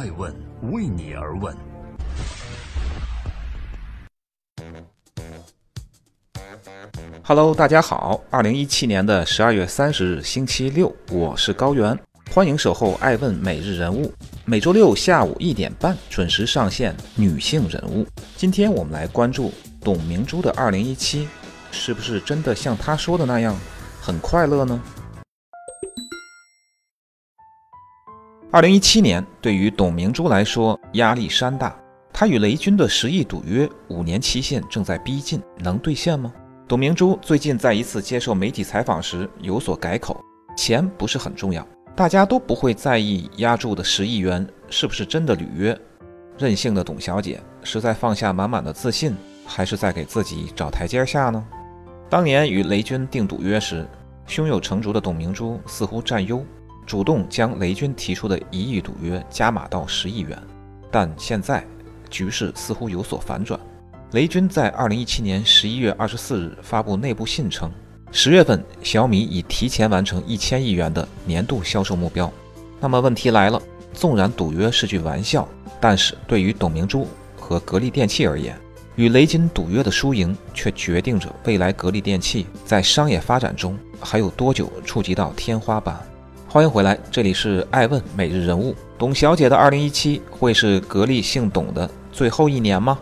爱问为你而问。Hello，大家好，二零一七年的十二月三十日，星期六，我是高原，欢迎守候爱问每日人物，每周六下午一点半准时上线。女性人物，今天我们来关注董明珠的二零一七，是不是真的像她说的那样很快乐呢？二零一七年对于董明珠来说压力山大，她与雷军的十亿赌约五年期限正在逼近，能兑现吗？董明珠最近在一次接受媒体采访时有所改口，钱不是很重要，大家都不会在意押注的十亿元是不是真的履约。任性的董小姐是在放下满满的自信，还是在给自己找台阶下呢？当年与雷军订赌约时，胸有成竹的董明珠似乎占优。主动将雷军提出的一亿赌约加码到十亿元，但现在局势似乎有所反转。雷军在二零一七年十一月二十四日发布内部信称，十月份小米已提前完成一千亿元的年度销售目标。那么问题来了，纵然赌约是句玩笑，但是对于董明珠和格力电器而言，与雷军赌约的输赢却决定着未来格力电器在商业发展中还有多久触及到天花板。欢迎回来，这里是爱问每日人物。董小姐的二零一七会是格力姓董的最后一年吗？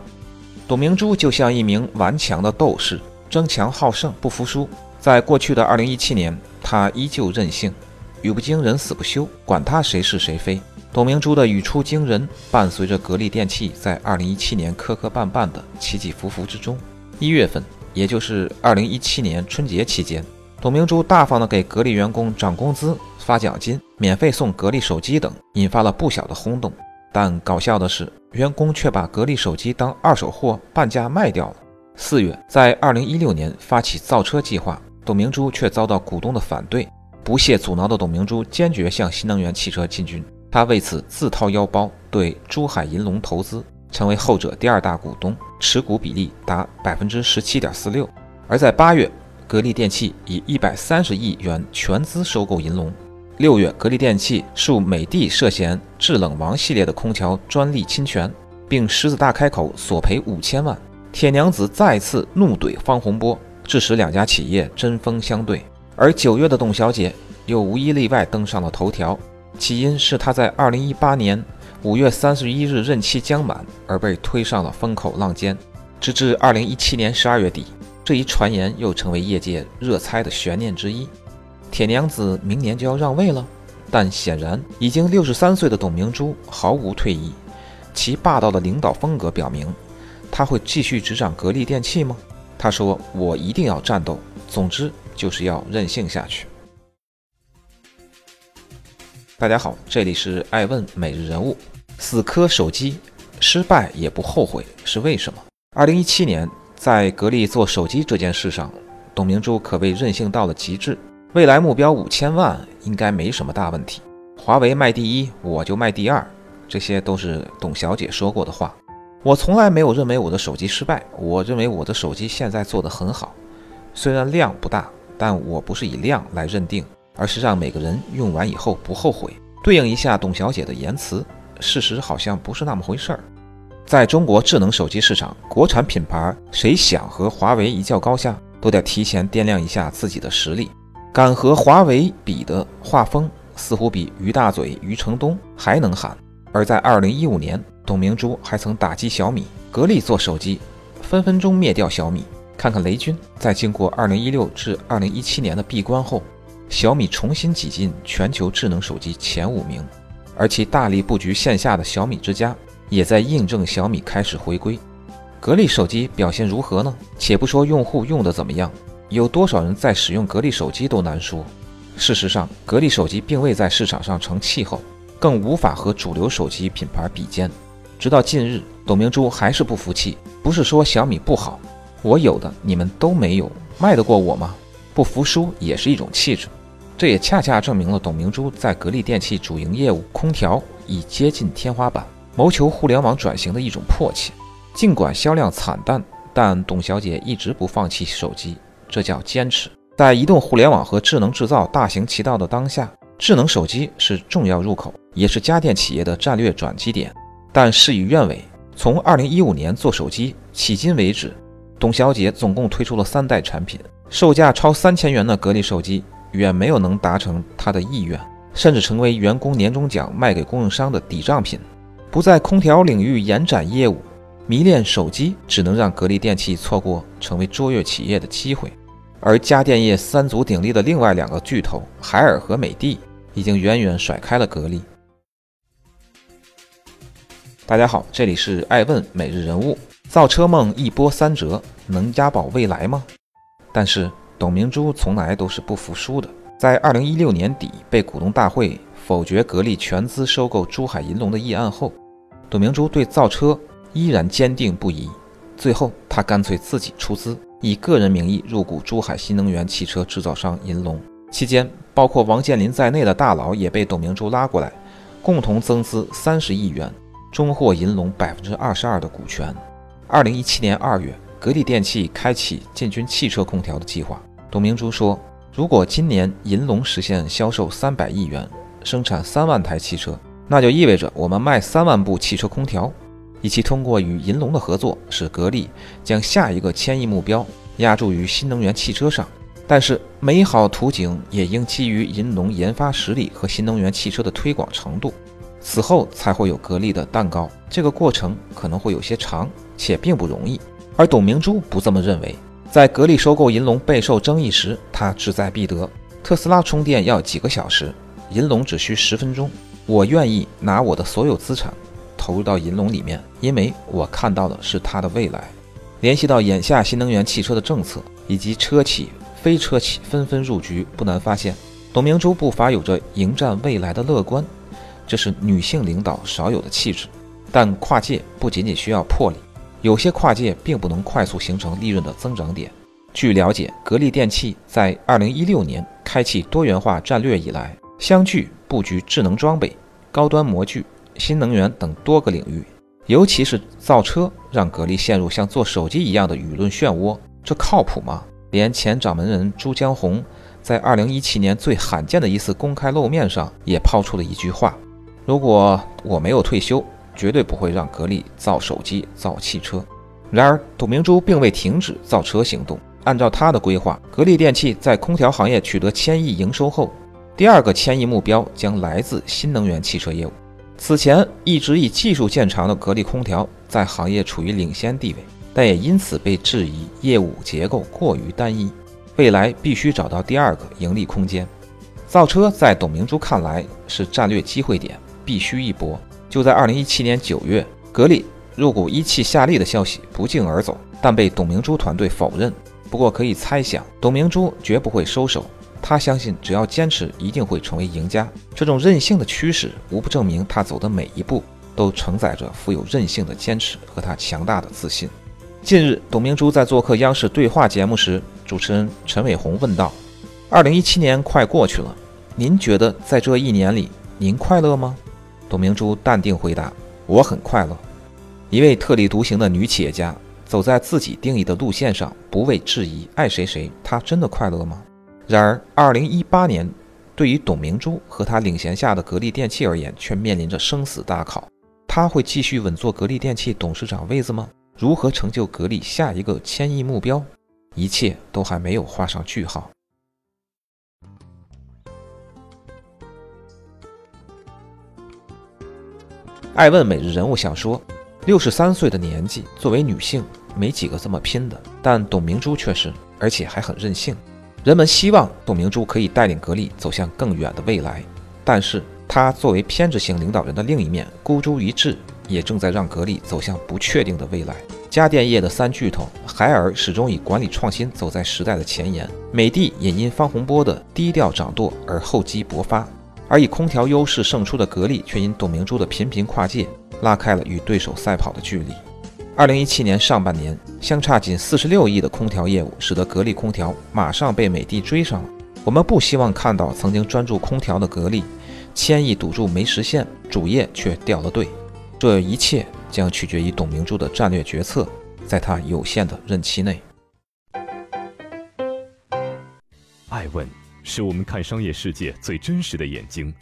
董明珠就像一名顽强的斗士，争强好胜，不服输。在过去的二零一七年，她依旧任性，语不惊人死不休，管他谁是谁非。董明珠的语出惊人，伴随着格力电器在二零一七年磕磕绊绊的起起伏伏之中。一月份，也就是二零一七年春节期间，董明珠大方的给格力员工涨工资。发奖金、免费送格力手机等，引发了不小的轰动。但搞笑的是，员工却把格力手机当二手货半价卖掉了。四月，在二零一六年发起造车计划，董明珠却遭到股东的反对。不懈阻挠的董明珠坚决向新能源汽车进军，她为此自掏腰包对珠海银隆投资，成为后者第二大股东，持股比例达百分之十七点四六。而在八月，格力电器以一百三十亿元全资收购银隆。六月，格力电器诉美的涉嫌制冷王系列的空调专利侵权，并狮子大开口索赔五千万。铁娘子再次怒怼方洪波，致使两家企业针锋相对。而九月的董小姐又无一例外登上了头条，起因是她在二零一八年五月三十一日任期将满而被推上了风口浪尖，直至二零一七年十二月底，这一传言又成为业界热猜的悬念之一。铁娘子明年就要让位了，但显然已经六十三岁的董明珠毫无退意，其霸道的领导风格表明，他会继续执掌格力电器吗？他说：“我一定要战斗，总之就是要任性下去。”大家好，这里是爱问每日人物。死磕手机，失败也不后悔，是为什么？二零一七年在格力做手机这件事上，董明珠可谓任性到了极致。未来目标五千万应该没什么大问题。华为卖第一，我就卖第二，这些都是董小姐说过的话。我从来没有认为我的手机失败，我认为我的手机现在做得很好。虽然量不大，但我不是以量来认定，而是让每个人用完以后不后悔。对应一下董小姐的言辞，事实好像不是那么回事儿。在中国智能手机市场，国产品牌谁想和华为一较高下，都得提前掂量一下自己的实力。敢和华为比的画风，似乎比于大嘴余承东还能喊。而在二零一五年，董明珠还曾打击小米，格力做手机，分分钟灭掉小米。看看雷军，在经过二零一六至二零一七年的闭关后，小米重新挤进全球智能手机前五名，而其大力布局线下的小米之家，也在印证小米开始回归。格力手机表现如何呢？且不说用户用的怎么样。有多少人在使用格力手机都难说。事实上，格力手机并未在市场上成气候，更无法和主流手机品牌比肩。直到近日，董明珠还是不服气，不是说小米不好，我有的你们都没有，卖得过我吗？不服输也是一种气质。这也恰恰证明了董明珠在格力电器主营业务空调已接近天花板，谋求互联网转型的一种迫切。尽管销量惨淡，但董小姐一直不放弃手机。这叫坚持。在移动互联网和智能制造大行其道的当下，智能手机是重要入口。也是家电企业的战略转机点。但事与愿违，从2015年做手机迄今为止，董小姐总共推出了三代产品，售价超三千元的格力手机远没有能达成她的意愿，甚至成为员工年终奖卖给供应商的抵账品。不在空调领域延展业务，迷恋手机，只能让格力电器错过成为卓越企业的机会。而家电业三足鼎立的另外两个巨头海尔和美的，已经远远甩开了格力。大家好，这里是爱问每日人物。造车梦一波三折，能押宝未来吗？但是董明珠从来都是不服输的。在二零一六年底被股东大会否决格力全资收购珠海银隆的议案后，董明珠对造车依然坚定不移。最后，他干脆自己出资。以个人名义入股珠海新能源汽车制造商银隆，期间包括王健林在内的大佬也被董明珠拉过来，共同增资三十亿元，终获银隆百分之二十二的股权。二零一七年二月，格力电器开启进军汽车空调的计划。董明珠说：“如果今年银隆实现销售三百亿元，生产三万台汽车，那就意味着我们卖三万部汽车空调。”以及通过与银龙的合作，使格力将下一个千亿目标压注于新能源汽车上。但是，美好图景也应基于银龙研发实力和新能源汽车的推广程度，此后才会有格力的蛋糕。这个过程可能会有些长，且并不容易。而董明珠不这么认为。在格力收购银龙备受争议时，他志在必得。特斯拉充电要几个小时，银龙只需十分钟。我愿意拿我的所有资产。投入到银龙里面，因为我看到的是它的未来。联系到眼下新能源汽车的政策以及车企、非车企纷纷入局，不难发现，董明珠不乏有着迎战未来的乐观，这是女性领导少有的气质。但跨界不仅仅需要魄力，有些跨界并不能快速形成利润的增长点。据了解，格力电器在2016年开启多元化战略以来，相继布局智能装备、高端模具。新能源等多个领域，尤其是造车，让格力陷入像做手机一样的舆论漩涡，这靠谱吗？连前掌门人朱江洪在二零一七年最罕见的一次公开露面上，也抛出了一句话：“如果我没有退休，绝对不会让格力造手机、造汽车。”然而，董明珠并未停止造车行动。按照他的规划，格力电器在空调行业取得千亿营收后，第二个千亿目标将来自新能源汽车业务。此前一直以技术见长的格力空调在行业处于领先地位，但也因此被质疑业务结构过于单一，未来必须找到第二个盈利空间。造车在董明珠看来是战略机会点，必须一搏。就在2017年9月，格力入股一汽夏利的消息不胫而走，但被董明珠团队否认。不过可以猜想，董明珠绝不会收手。他相信，只要坚持，一定会成为赢家。这种任性的趋势，无不证明他走的每一步都承载着富有韧性的坚持和他强大的自信。近日，董明珠在做客央视对话节目时，主持人陈伟鸿问道：“二零一七年快过去了，您觉得在这一年里，您快乐吗？”董明珠淡定回答：“我很快乐。”一位特立独行的女企业家，走在自己定义的路线上，不畏质疑，爱谁谁，她真的快乐吗？然而，二零一八年，对于董明珠和她领衔下的格力电器而言，却面临着生死大考。他会继续稳坐格力电器董事长位子吗？如何成就格力下一个千亿目标？一切都还没有画上句号。爱问每日人物小说：六十三岁的年纪，作为女性，没几个这么拼的，但董明珠却是，而且还很任性。人们希望董明珠可以带领格力走向更远的未来，但是她作为偏执型领导人的另一面，孤注一掷，也正在让格力走向不确定的未来。家电业的三巨头，海尔始终以管理创新走在时代的前沿，美的也因方洪波的低调掌舵而厚积薄发，而以空调优势胜出的格力，却因董明珠的频频跨界，拉开了与对手赛跑的距离。二零一七年上半年，相差仅四十六亿的空调业务，使得格力空调马上被美的追上了。我们不希望看到曾经专注空调的格力，千亿赌注没实现，主业却掉了队。这一切将取决于董明珠的战略决策，在她有限的任期内。爱问是我们看商业世界最真实的眼睛。